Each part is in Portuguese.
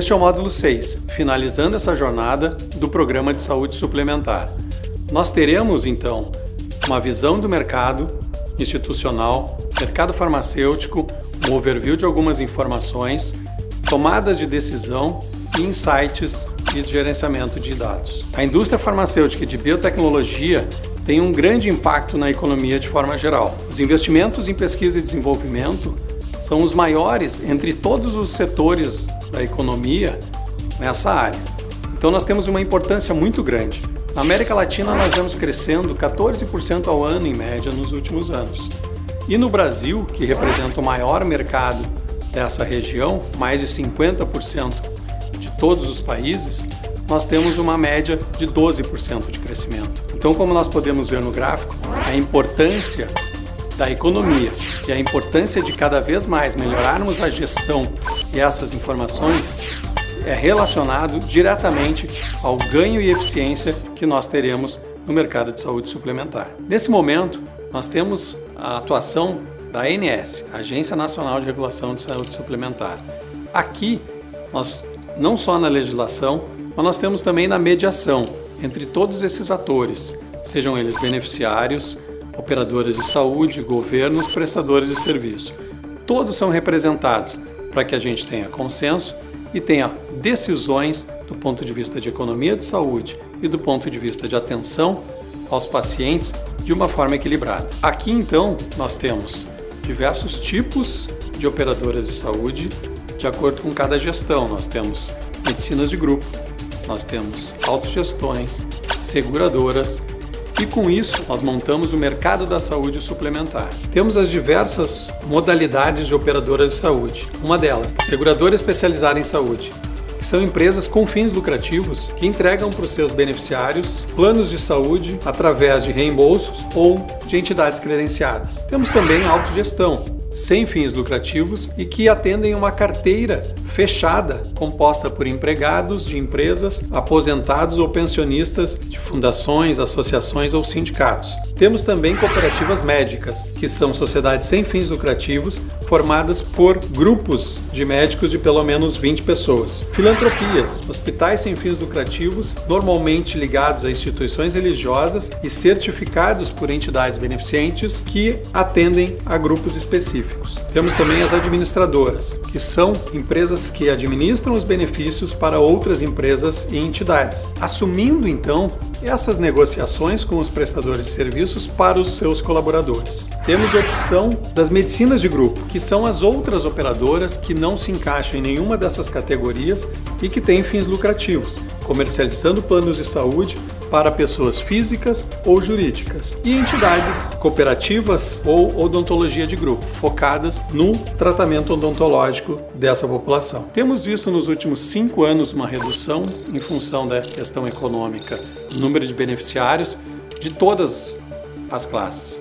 Este é o módulo 6, finalizando essa jornada do programa de saúde suplementar. Nós teremos então uma visão do mercado institucional, mercado farmacêutico, um overview de algumas informações, tomadas de decisão insights e gerenciamento de dados. A indústria farmacêutica e de biotecnologia tem um grande impacto na economia de forma geral. Os investimentos em pesquisa e desenvolvimento são os maiores entre todos os setores da economia nessa área. Então nós temos uma importância muito grande. Na América Latina nós vemos crescendo 14% ao ano em média nos últimos anos. E no Brasil, que representa o maior mercado dessa região, mais de 50% de todos os países, nós temos uma média de 12% de crescimento. Então, como nós podemos ver no gráfico, a importância da economia e a importância de cada vez mais melhorarmos a gestão e essas informações é relacionado diretamente ao ganho e eficiência que nós teremos no mercado de saúde suplementar. Nesse momento, nós temos a atuação da ANS, Agência Nacional de Regulação de Saúde Suplementar. Aqui, nós não só na legislação, mas nós temos também na mediação entre todos esses atores, sejam eles beneficiários, operadoras de saúde, governos, prestadores de serviço. Todos são representados para que a gente tenha consenso e tenha decisões do ponto de vista de economia de saúde e do ponto de vista de atenção aos pacientes de uma forma equilibrada. Aqui então nós temos diversos tipos de operadoras de saúde de acordo com cada gestão. Nós temos medicinas de grupo, nós temos autogestões, seguradoras, e com isso, nós montamos o mercado da saúde suplementar. Temos as diversas modalidades de operadoras de saúde. Uma delas, seguradora especializada em saúde, que são empresas com fins lucrativos que entregam para os seus beneficiários planos de saúde através de reembolsos ou de entidades credenciadas. Temos também autogestão, sem fins lucrativos e que atendem uma carteira fechada, composta por empregados de empresas, aposentados ou pensionistas de fundações, associações ou sindicatos. Temos também cooperativas médicas, que são sociedades sem fins lucrativos formadas por grupos de médicos de pelo menos 20 pessoas. Filantropias, hospitais sem fins lucrativos, normalmente ligados a instituições religiosas e certificados por entidades beneficentes que atendem a grupos específicos. Temos também as administradoras, que são empresas empresas que administram os benefícios para outras empresas e entidades, assumindo então essas negociações com os prestadores de serviços para os seus colaboradores. Temos a opção das medicinas de grupo, que são as outras operadoras que não se encaixam em nenhuma dessas categorias e que têm fins lucrativos, comercializando planos de saúde para pessoas físicas ou jurídicas e entidades cooperativas ou odontologia de grupo, focadas no tratamento odontológico dessa população. Temos visto nos últimos cinco anos uma redução em função da questão econômica no número de beneficiários de todas as classes.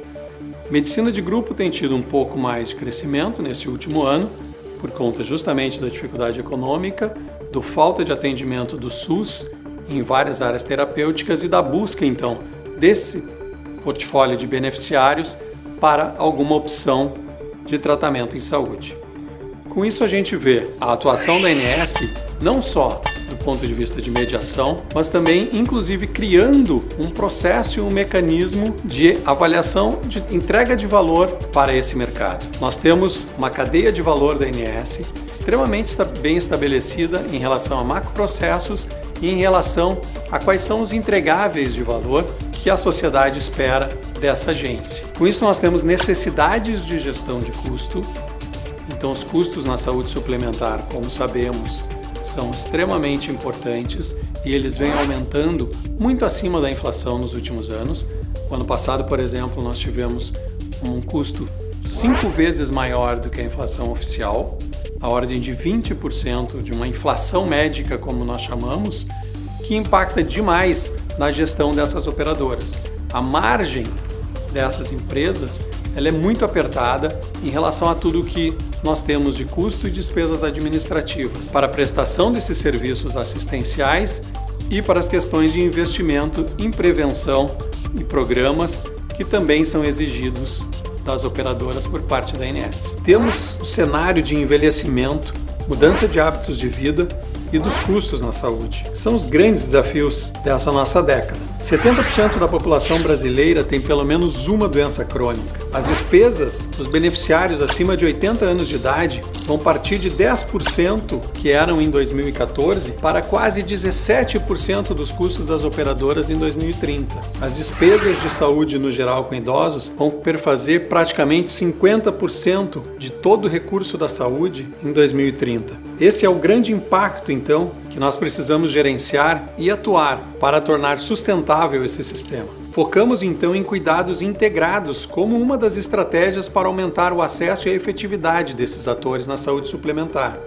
Medicina de grupo tem tido um pouco mais de crescimento nesse último ano, por conta justamente da dificuldade econômica, do falta de atendimento do SUS em várias áreas terapêuticas e da busca então desse portfólio de beneficiários para alguma opção de tratamento em saúde. Com isso a gente vê a atuação da ANS não só do ponto de vista de mediação, mas também, inclusive, criando um processo e um mecanismo de avaliação de entrega de valor para esse mercado. Nós temos uma cadeia de valor da ANS extremamente bem estabelecida em relação a macroprocessos e em relação a quais são os entregáveis de valor que a sociedade espera dessa agência. Com isso, nós temos necessidades de gestão de custo. Então, os custos na saúde suplementar, como sabemos, são extremamente importantes e eles vêm aumentando muito acima da inflação nos últimos anos. O ano passado, por exemplo, nós tivemos um custo cinco vezes maior do que a inflação oficial, a ordem de 20% de uma inflação médica, como nós chamamos, que impacta demais na gestão dessas operadoras. A margem dessas empresas ela é muito apertada em relação a tudo que nós temos de custo e despesas administrativas para a prestação desses serviços assistenciais e para as questões de investimento em prevenção e programas que também são exigidos das operadoras por parte da INS. Temos o cenário de envelhecimento, mudança de hábitos de vida e dos custos na saúde. São os grandes desafios dessa nossa década. 70% da população brasileira tem pelo menos uma doença crônica. As despesas dos beneficiários acima de 80 anos de idade vão partir de 10% que eram em 2014 para quase 17% dos custos das operadoras em 2030. As despesas de saúde no geral com idosos vão perfazer praticamente 50% de todo o recurso da saúde em 2030. Esse é o grande impacto, então, que nós precisamos gerenciar e atuar para tornar sustentável esse sistema. Focamos então em cuidados integrados como uma das estratégias para aumentar o acesso e a efetividade desses atores na saúde suplementar.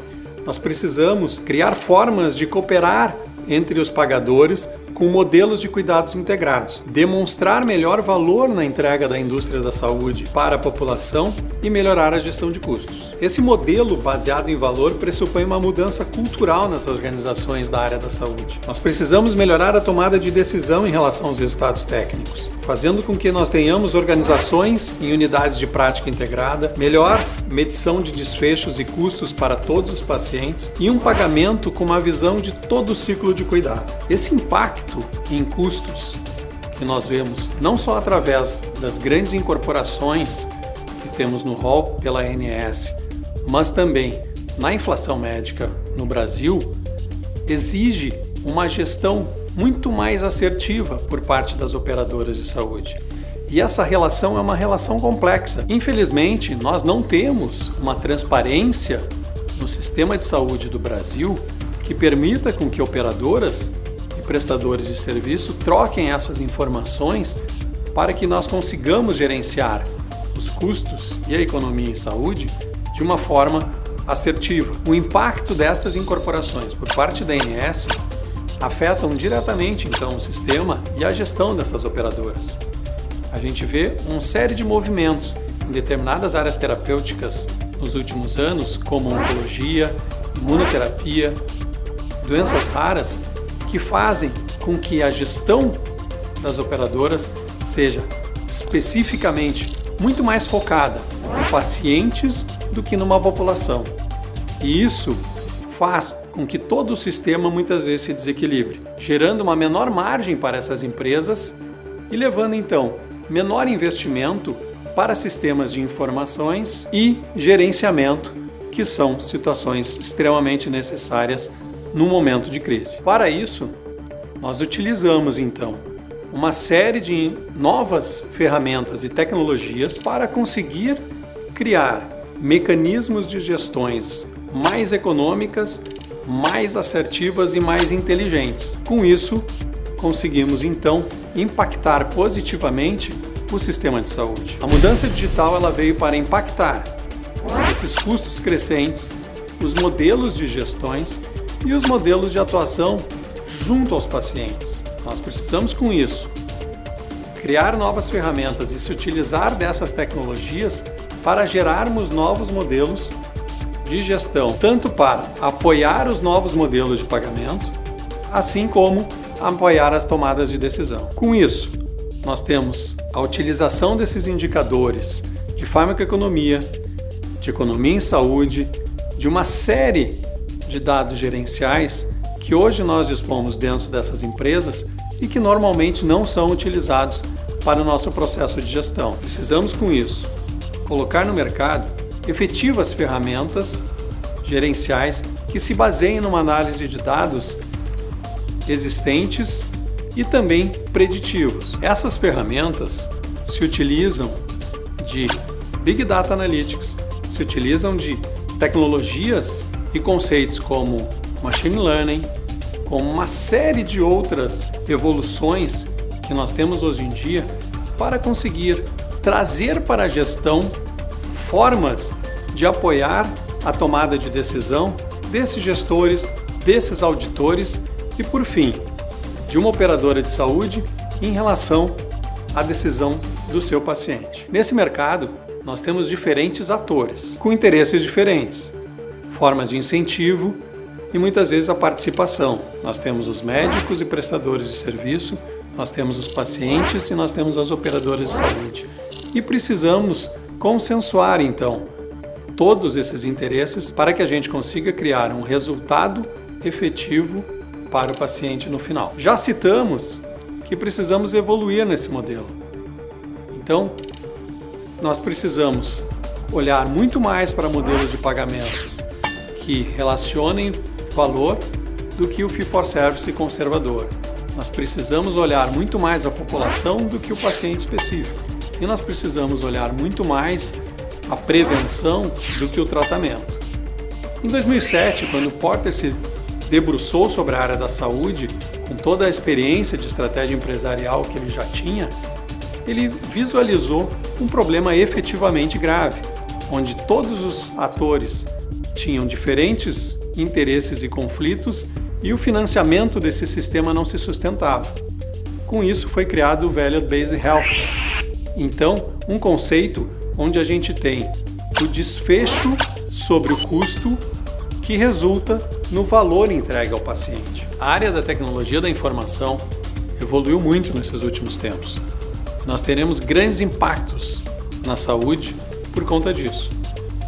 Nós precisamos criar formas de cooperar entre os pagadores com modelos de cuidados integrados, demonstrar melhor valor na entrega da indústria da saúde para a população e melhorar a gestão de custos. Esse modelo baseado em valor pressupõe uma mudança cultural nas organizações da área da saúde. Nós precisamos melhorar a tomada de decisão em relação aos resultados técnicos, fazendo com que nós tenhamos organizações em unidades de prática integrada, melhor medição de desfechos e custos para todos os pacientes e um pagamento com uma visão de todo o ciclo de cuidado. Esse impacto impacto em custos que nós vemos não só através das grandes incorporações que temos no rol pela ANS, mas também na inflação médica no Brasil, exige uma gestão muito mais assertiva por parte das operadoras de saúde. E essa relação é uma relação complexa. Infelizmente, nós não temos uma transparência no sistema de saúde do Brasil que permita com que operadoras prestadores de serviço troquem essas informações para que nós consigamos gerenciar os custos e a economia em saúde de uma forma assertiva. O impacto dessas incorporações por parte da ANS afetam diretamente então o sistema e a gestão dessas operadoras. A gente vê uma série de movimentos em determinadas áreas terapêuticas nos últimos anos, como oncologia, imunoterapia, doenças raras, que fazem com que a gestão das operadoras seja especificamente muito mais focada em pacientes do que numa população. E isso faz com que todo o sistema muitas vezes se desequilibre, gerando uma menor margem para essas empresas e levando então menor investimento para sistemas de informações e gerenciamento, que são situações extremamente necessárias no momento de crise. Para isso, nós utilizamos então uma série de novas ferramentas e tecnologias para conseguir criar mecanismos de gestões mais econômicas, mais assertivas e mais inteligentes. Com isso, conseguimos então impactar positivamente o sistema de saúde. A mudança digital ela veio para impactar esses custos crescentes, os modelos de gestões e os modelos de atuação junto aos pacientes. Nós precisamos, com isso, criar novas ferramentas e se utilizar dessas tecnologias para gerarmos novos modelos de gestão, tanto para apoiar os novos modelos de pagamento, assim como apoiar as tomadas de decisão. Com isso, nós temos a utilização desses indicadores de farmacoeconomia, de economia em saúde, de uma série de dados gerenciais que hoje nós dispomos dentro dessas empresas e que normalmente não são utilizados para o nosso processo de gestão. Precisamos, com isso, colocar no mercado efetivas ferramentas gerenciais que se baseiem numa análise de dados existentes e também preditivos. Essas ferramentas se utilizam de Big Data Analytics, se utilizam de tecnologias e conceitos como machine learning, como uma série de outras evoluções que nós temos hoje em dia para conseguir trazer para a gestão formas de apoiar a tomada de decisão desses gestores, desses auditores e, por fim, de uma operadora de saúde em relação à decisão do seu paciente. Nesse mercado, nós temos diferentes atores com interesses diferentes formas de incentivo e muitas vezes a participação. Nós temos os médicos e prestadores de serviço, nós temos os pacientes e nós temos as operadoras de saúde. E precisamos consensuar então todos esses interesses para que a gente consiga criar um resultado efetivo para o paciente no final. Já citamos que precisamos evoluir nesse modelo. Então, nós precisamos olhar muito mais para modelos de pagamento que relacionem valor do que o fee for service conservador. Nós precisamos olhar muito mais a população do que o paciente específico. E nós precisamos olhar muito mais a prevenção do que o tratamento. Em 2007, quando Porter se debruçou sobre a área da saúde, com toda a experiência de estratégia empresarial que ele já tinha, ele visualizou um problema efetivamente grave, onde todos os atores tinham diferentes interesses e conflitos e o financiamento desse sistema não se sustentava. Com isso foi criado o Value Based Health. Então, um conceito onde a gente tem o desfecho sobre o custo que resulta no valor entregue ao paciente. A área da tecnologia da informação evoluiu muito nesses últimos tempos. Nós teremos grandes impactos na saúde por conta disso.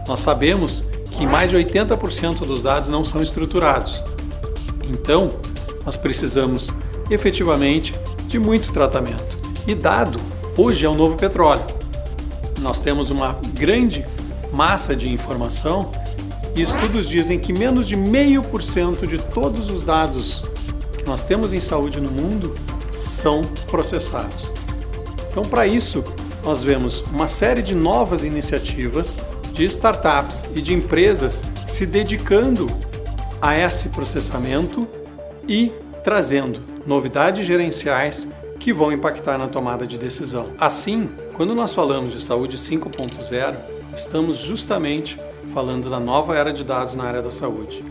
Nós sabemos que mais de 80% dos dados não são estruturados. Então, nós precisamos efetivamente de muito tratamento. E dado hoje é o novo petróleo. Nós temos uma grande massa de informação e estudos dizem que menos de meio por cento de todos os dados que nós temos em saúde no mundo são processados. Então, para isso, nós vemos uma série de novas iniciativas de startups e de empresas se dedicando a esse processamento e trazendo novidades gerenciais que vão impactar na tomada de decisão. Assim, quando nós falamos de saúde 5.0, estamos justamente falando da nova era de dados na área da saúde,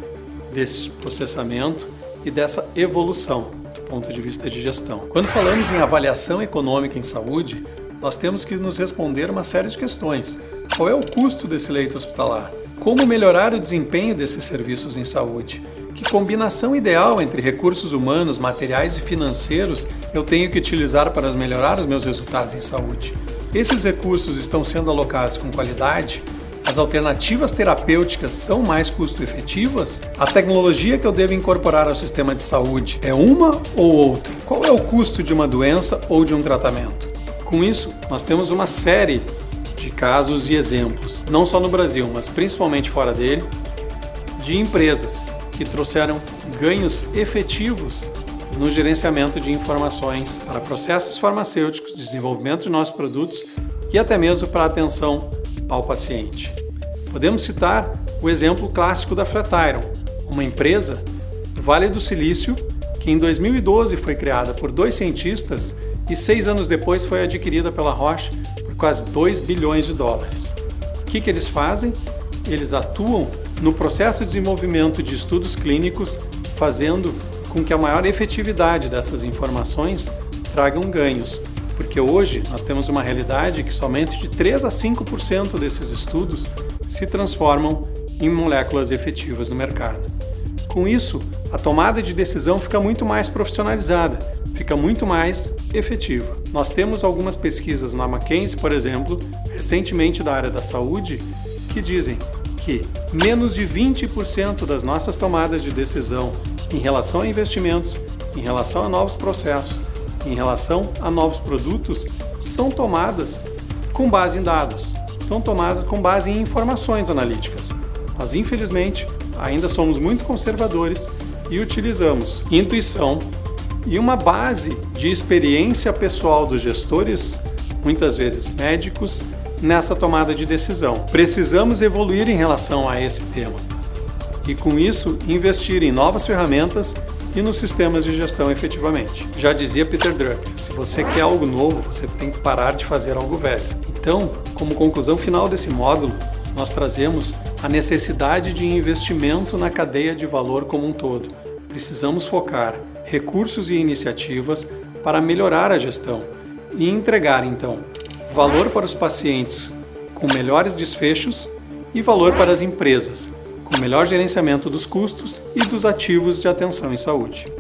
desse processamento e dessa evolução do ponto de vista de gestão. Quando falamos em avaliação econômica em saúde, nós temos que nos responder uma série de questões. Qual é o custo desse leito hospitalar? Como melhorar o desempenho desses serviços em saúde? Que combinação ideal entre recursos humanos, materiais e financeiros eu tenho que utilizar para melhorar os meus resultados em saúde? Esses recursos estão sendo alocados com qualidade? As alternativas terapêuticas são mais custo-efetivas? A tecnologia que eu devo incorporar ao sistema de saúde é uma ou outra? Qual é o custo de uma doença ou de um tratamento? Com isso, nós temos uma série de casos e exemplos, não só no Brasil, mas principalmente fora dele, de empresas que trouxeram ganhos efetivos no gerenciamento de informações para processos farmacêuticos, desenvolvimento de nossos produtos e até mesmo para atenção ao paciente. Podemos citar o exemplo clássico da Flatiron, uma empresa do Vale do Silício que em 2012 foi criada por dois cientistas e seis anos depois foi adquirida pela Roche quase 2 bilhões de dólares. O que, que eles fazem? Eles atuam no processo de desenvolvimento de estudos clínicos, fazendo com que a maior efetividade dessas informações tragam ganhos, porque hoje nós temos uma realidade que somente de 3 a 5% desses estudos se transformam em moléculas efetivas no mercado. Com isso, a tomada de decisão fica muito mais profissionalizada, fica muito mais efetiva. Nós temos algumas pesquisas na McKinsey, por exemplo, recentemente da área da saúde, que dizem que menos de 20% das nossas tomadas de decisão em relação a investimentos, em relação a novos processos, em relação a novos produtos, são tomadas com base em dados, são tomadas com base em informações analíticas. Mas infelizmente ainda somos muito conservadores e utilizamos intuição e uma base de experiência pessoal dos gestores, muitas vezes médicos, nessa tomada de decisão. Precisamos evoluir em relação a esse tema e, com isso, investir em novas ferramentas e nos sistemas de gestão efetivamente. Já dizia Peter Drucker: se você quer algo novo, você tem que parar de fazer algo velho. Então, como conclusão final desse módulo, nós trazemos a necessidade de investimento na cadeia de valor como um todo. Precisamos focar recursos e iniciativas para melhorar a gestão e entregar, então, valor para os pacientes com melhores desfechos e valor para as empresas com melhor gerenciamento dos custos e dos ativos de atenção em saúde.